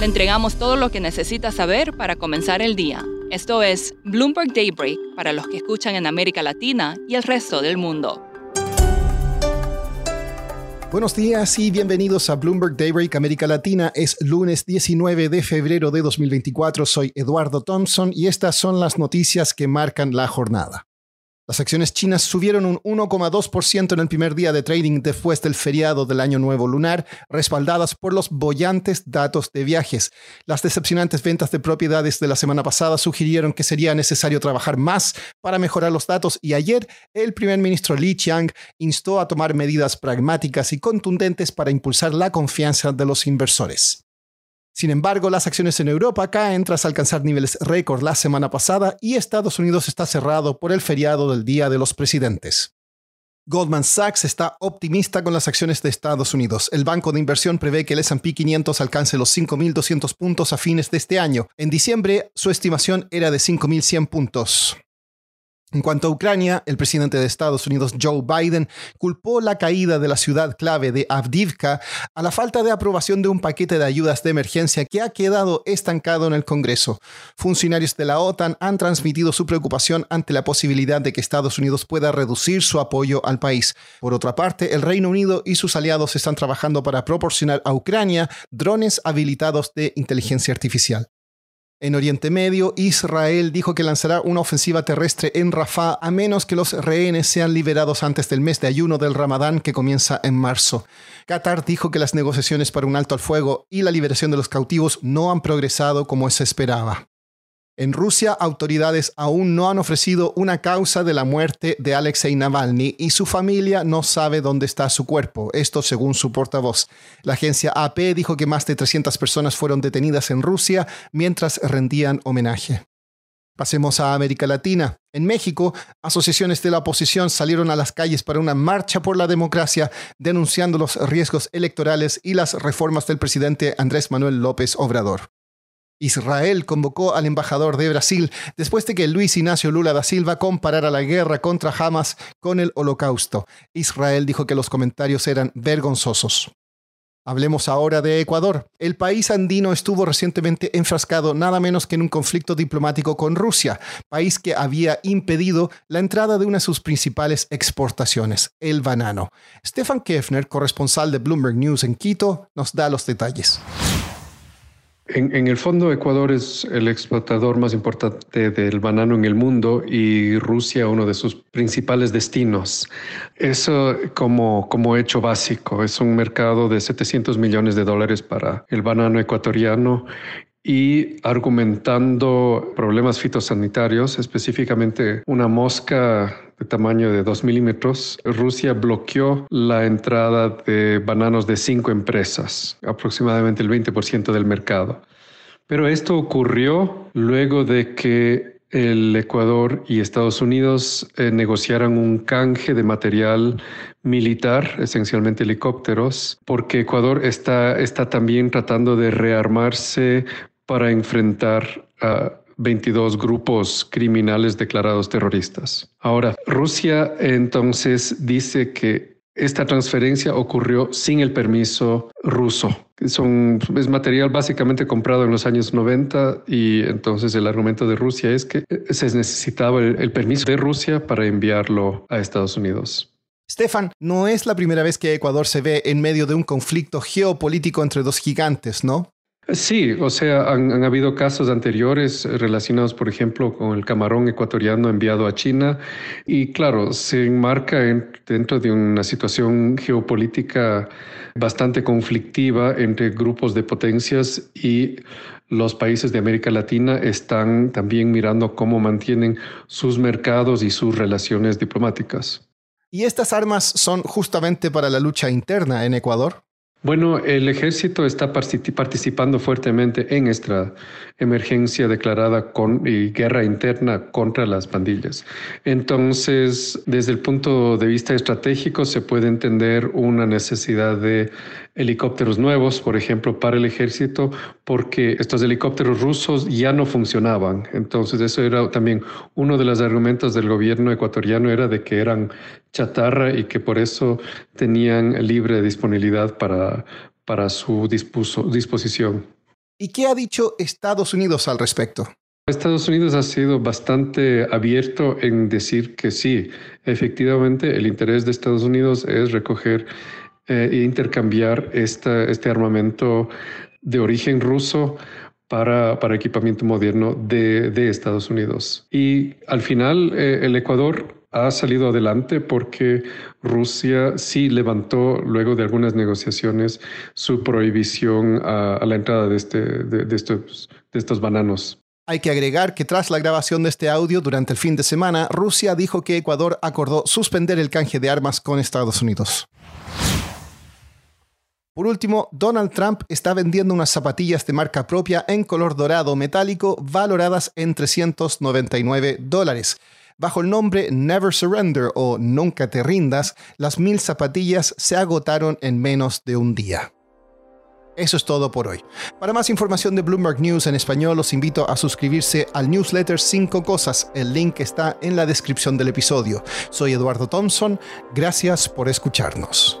Le entregamos todo lo que necesita saber para comenzar el día. Esto es Bloomberg Daybreak para los que escuchan en América Latina y el resto del mundo. Buenos días y bienvenidos a Bloomberg Daybreak América Latina. Es lunes 19 de febrero de 2024. Soy Eduardo Thompson y estas son las noticias que marcan la jornada. Las acciones chinas subieron un 1,2% en el primer día de trading después del feriado del Año Nuevo Lunar, respaldadas por los bollantes datos de viajes. Las decepcionantes ventas de propiedades de la semana pasada sugirieron que sería necesario trabajar más para mejorar los datos y ayer el primer ministro Li Qiang instó a tomar medidas pragmáticas y contundentes para impulsar la confianza de los inversores. Sin embargo, las acciones en Europa caen tras alcanzar niveles récord la semana pasada y Estados Unidos está cerrado por el feriado del Día de los Presidentes. Goldman Sachs está optimista con las acciones de Estados Unidos. El banco de inversión prevé que el SP 500 alcance los 5.200 puntos a fines de este año. En diciembre, su estimación era de 5.100 puntos. En cuanto a Ucrania, el presidente de Estados Unidos, Joe Biden, culpó la caída de la ciudad clave de Avdivka a la falta de aprobación de un paquete de ayudas de emergencia que ha quedado estancado en el Congreso. Funcionarios de la OTAN han transmitido su preocupación ante la posibilidad de que Estados Unidos pueda reducir su apoyo al país. Por otra parte, el Reino Unido y sus aliados están trabajando para proporcionar a Ucrania drones habilitados de inteligencia artificial. En Oriente Medio, Israel dijo que lanzará una ofensiva terrestre en Rafah a menos que los rehenes sean liberados antes del mes de ayuno del Ramadán que comienza en marzo. Qatar dijo que las negociaciones para un alto al fuego y la liberación de los cautivos no han progresado como se esperaba. En Rusia, autoridades aún no han ofrecido una causa de la muerte de Alexei Navalny y su familia no sabe dónde está su cuerpo, esto según su portavoz. La agencia AP dijo que más de 300 personas fueron detenidas en Rusia mientras rendían homenaje. Pasemos a América Latina. En México, asociaciones de la oposición salieron a las calles para una marcha por la democracia, denunciando los riesgos electorales y las reformas del presidente Andrés Manuel López Obrador. Israel convocó al embajador de Brasil después de que Luis Ignacio Lula da Silva comparara la guerra contra Hamas con el holocausto. Israel dijo que los comentarios eran vergonzosos. Hablemos ahora de Ecuador. El país andino estuvo recientemente enfrascado nada menos que en un conflicto diplomático con Rusia, país que había impedido la entrada de una de sus principales exportaciones, el banano. Stefan Kefner, corresponsal de Bloomberg News en Quito, nos da los detalles. En, el fondo, Ecuador es el exportador más importante del banano en el mundo y Rusia uno de sus principales destinos. Eso como, como hecho básico. Es un mercado de 700 millones de dólares para el banano ecuatoriano y argumentando problemas fitosanitarios, específicamente una mosca de tamaño de 2 milímetros, Rusia bloqueó la entrada de bananos de cinco empresas, aproximadamente el 20% del mercado. Pero esto ocurrió luego de que el Ecuador y Estados Unidos eh, negociaran un canje de material militar, esencialmente helicópteros, porque Ecuador está, está también tratando de rearmarse para enfrentar a 22 grupos criminales declarados terroristas. Ahora, Rusia entonces dice que esta transferencia ocurrió sin el permiso ruso. Es material básicamente comprado en los años 90 y entonces el argumento de Rusia es que se necesitaba el permiso de Rusia para enviarlo a Estados Unidos. Stefan, no es la primera vez que Ecuador se ve en medio de un conflicto geopolítico entre dos gigantes, ¿no? Sí, o sea, han, habido casos anteriores relacionados, por ejemplo, con el camarón ecuatoriano enviado a China y claro, se enmarca dentro de una situación geopolítica bastante conflictiva entre grupos de potencias y los países de América Latina están también mirando cómo mantienen sus mercados y sus relaciones diplomáticas. ¿Y estas armas son justamente para la lucha interna en Ecuador? Bueno, el ejército está participando fuertemente en esta emergencia declarada con, y guerra interna contra las pandillas. Entonces, desde el punto de vista estratégico, se puede entender una necesidad de helicópteros nuevos, por ejemplo, para el ejército, porque estos helicópteros rusos ya no funcionaban. Entonces, eso era también uno de los argumentos del gobierno ecuatoriano, era de que eran chatarra y que por eso tenían libre disponibilidad para, para su disposición. ¿Y qué ha dicho Estados Unidos al respecto? Estados Unidos ha sido bastante abierto en decir que sí, efectivamente el interés de Estados Unidos es recoger eh, intercambiar este armamento de origen ruso para, para equipamiento moderno de, de, Estados Unidos. Y al final eh, el Ecuador ha salido adelante porque Rusia sí levantó luego de algunas negociaciones su prohibición a, la entrada de, este, de, estos, de estos bananos. Hay que agregar que tras la grabación de este audio durante el fin de semana, Rusia dijo que Ecuador acordó suspender el canje de armas con Estados Unidos. Por último, Donald Trump está vendiendo unas zapatillas de marca propia en color dorado metálico valoradas en 399 dólares. Bajo el nombre Never Surrender o Nunca te rindas, las mil zapatillas se agotaron en menos de un día. Eso es todo por hoy. Para más información de Bloomberg News en español, los invito a suscribirse al newsletter 5 Cosas. El link está en la descripción del episodio. Soy Eduardo Thompson. Gracias por escucharnos.